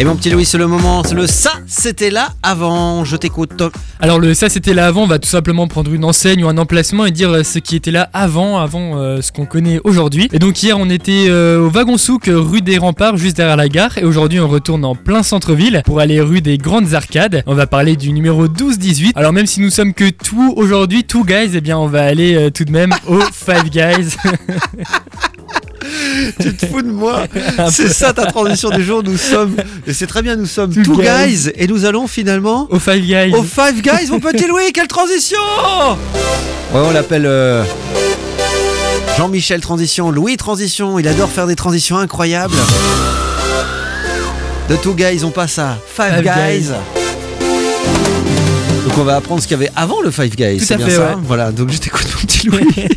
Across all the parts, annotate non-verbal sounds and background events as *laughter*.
Et mon petit Louis, c'est le moment. C'est le ça, c'était là avant. Je t'écoute. Alors le ça c'était là avant, on va tout simplement prendre une enseigne ou un emplacement et dire euh, ce qui était là avant, avant euh, ce qu'on connaît aujourd'hui. Et donc hier on était euh, au wagon souk rue des Remparts, juste derrière la gare. Et aujourd'hui on retourne en plein centre-ville pour aller rue des Grandes Arcades. On va parler du numéro 12-18. Alors même si nous sommes que tout aujourd'hui, tout guys, eh bien on va aller euh, tout de même au *laughs* Five Guys. *laughs* tu te fous de moi *laughs* C'est ça ta transition du jour. Nous sommes, et c'est très bien, nous sommes Two two guys. guys et nous allons finalement au Five Guys. au Five Guys. Mon petit Louis, quelle transition Ouais, on l'appelle euh, Jean-Michel Transition, Louis Transition. Il adore faire des transitions incroyables. De Two Guys, on passe à Five, Five guys. Guys. Donc on va apprendre ce qu'il y avait avant le Five Guys. Tout c'est à bien fait, ça ouais. Voilà, donc je t'écoute mon petit Louis. *laughs*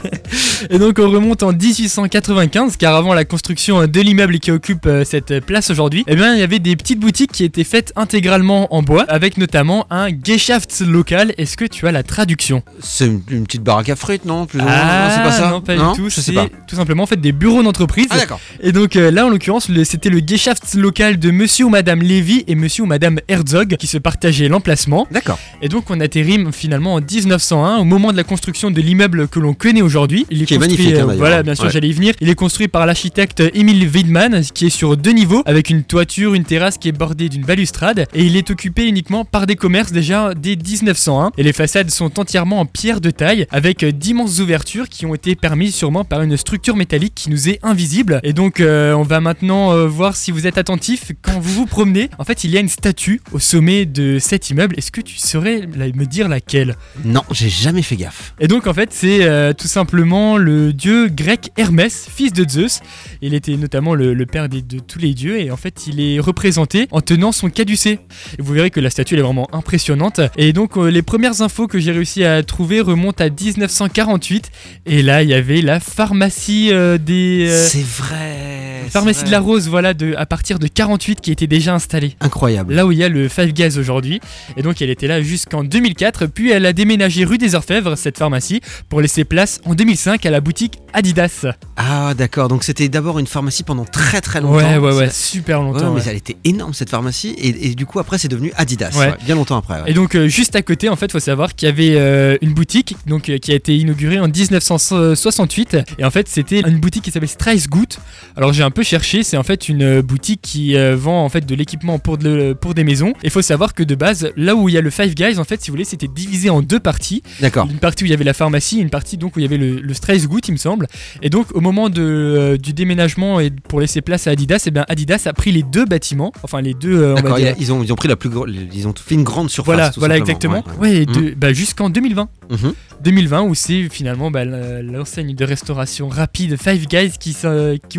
Et donc on remonte en 1895 car avant la construction de l'immeuble qui occupe euh, cette place aujourd'hui, eh bien il y avait des petites boutiques qui étaient faites intégralement en bois avec notamment un Geschaft local. Est-ce que tu as la traduction? C'est une, une petite baraque à frites, non? Plus ou moins, Ah c'est pas ça? non pas du tout, Je sais c'est pas. tout simplement en fait des bureaux d'entreprise. Ah d'accord. Et donc euh, là en l'occurrence c'était le Geschaft local de monsieur ou madame Lévy et monsieur ou madame Herzog qui se partageaient l'emplacement. D'accord. Et donc on atterrit finalement en 1901 au moment de la construction de l'immeuble que l'on connaît aujourd'hui. Il Qui est construit, magnifique, hein, euh, d'ailleurs. voilà, bien sûr, Ouais. j'allais y venir. Il est construit par l'architecte Emile Weidmann, qui est sur deux niveaux, avec une toiture, une terrasse qui est bordée d'une balustrade, et il est occupé uniquement par des commerces déjà dès 1901. Et les façades sont entièrement en pierre de taille, avec d'immenses ouvertures qui ont été permises sûrement par une structure métallique qui nous est invisible. Et donc euh, on va maintenant euh, voir si vous êtes attentif quand vous vous promenez. En fait, il y a une statue au sommet de cet immeuble. Est-ce que tu saurais me dire laquelle? Non, j'ai jamais fait gaffe. et donc en fait c'est euh, tout simplement le dieu grec Hermès, fils de Zeus. Il était notamment le, père de tous les dieux et en fait il est représenté en tenant son caducée. Vous verrez que la statue est vraiment impressionnante. Et donc euh, les premières infos que j'ai réussi à trouver remontent à 1948 et là il y avait la pharmacie euh, des... euh, c'est vrai. Pharmacie de la. Rose voilà de, à partir de 48 qui était déjà installée Incroyable. là où il y a le Five Guys aujourd'hui. Et donc elle était là jusqu'en 2004, puis elle a déménagé rue des Orfèvres, cette pharmacie, pour laisser place en 2005 à la boutique Adidas. Ah d'accord, donc c'était d'abord une pharmacie pendant très très longtemps. Ouais, ouais, ouais, super Ouais, longtemps. mais ouais. elle était énorme cette pharmacie et, et du coup après c'est devenu Adidas, Ouais. bien longtemps après. Et donc euh, juste à côté, en fait, faut savoir qu'il y avait euh, une boutique donc euh, qui a été inaugurée en 1968 et en fait c'était une boutique qui s'appelle Streisgut. Alors j'ai un peu cherché, c'est en fait une euh, boutique qui euh, vend en fait de l'équipement pour de- pour des maisons. Il faut savoir que de base, là où il y a le Five Guys, en fait, si vous voulez, c'était divisé en deux parties. D'accord. Une partie où il y avait la pharmacie, une partie donc où il y avait le, le Streisgut, il me semble. Et donc au moment de, euh, du déménagement et pour laisser place à Adidas, et bien Adidas a pris les deux bâtiments, enfin les deux, euh, D'accord, dire. ils ont, ils ont pris la plus gro- ils ont fait une grande surface. Voilà, tout voilà exactement. Ouais, Ouais, ouais. de- bah, jusqu'en 2020. Mhm. 2020 où c'est finalement bah, l'enseigne de restauration rapide Five Guys qui,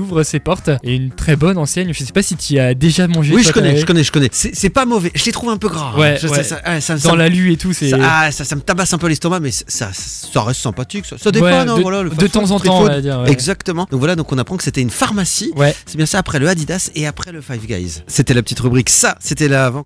ouvre ses portes. Et une très bonne enseigne. Je sais pas si tu y as déjà mangé. Oui, je connais, je connais, je connais. C'est pas mauvais. Je les trouve un peu gras. hein. Ouais, Je- ouais. Ça, ça- Dans ça- la lue et tout, c'est. ça- ah, ça, ça me tabasse un peu l'estomac, mais ça, ça reste sympathique. Ça, dépanne, Ouais, hein, de, voilà. le de temps en temps, on food. va dire. ouais. Exactement. Donc voilà, donc on apprend que c'était une pharmacie. C'est bien ça après le Adidas et après le Five Guys. C'était la petite rubrique. Ça, c'était là avant.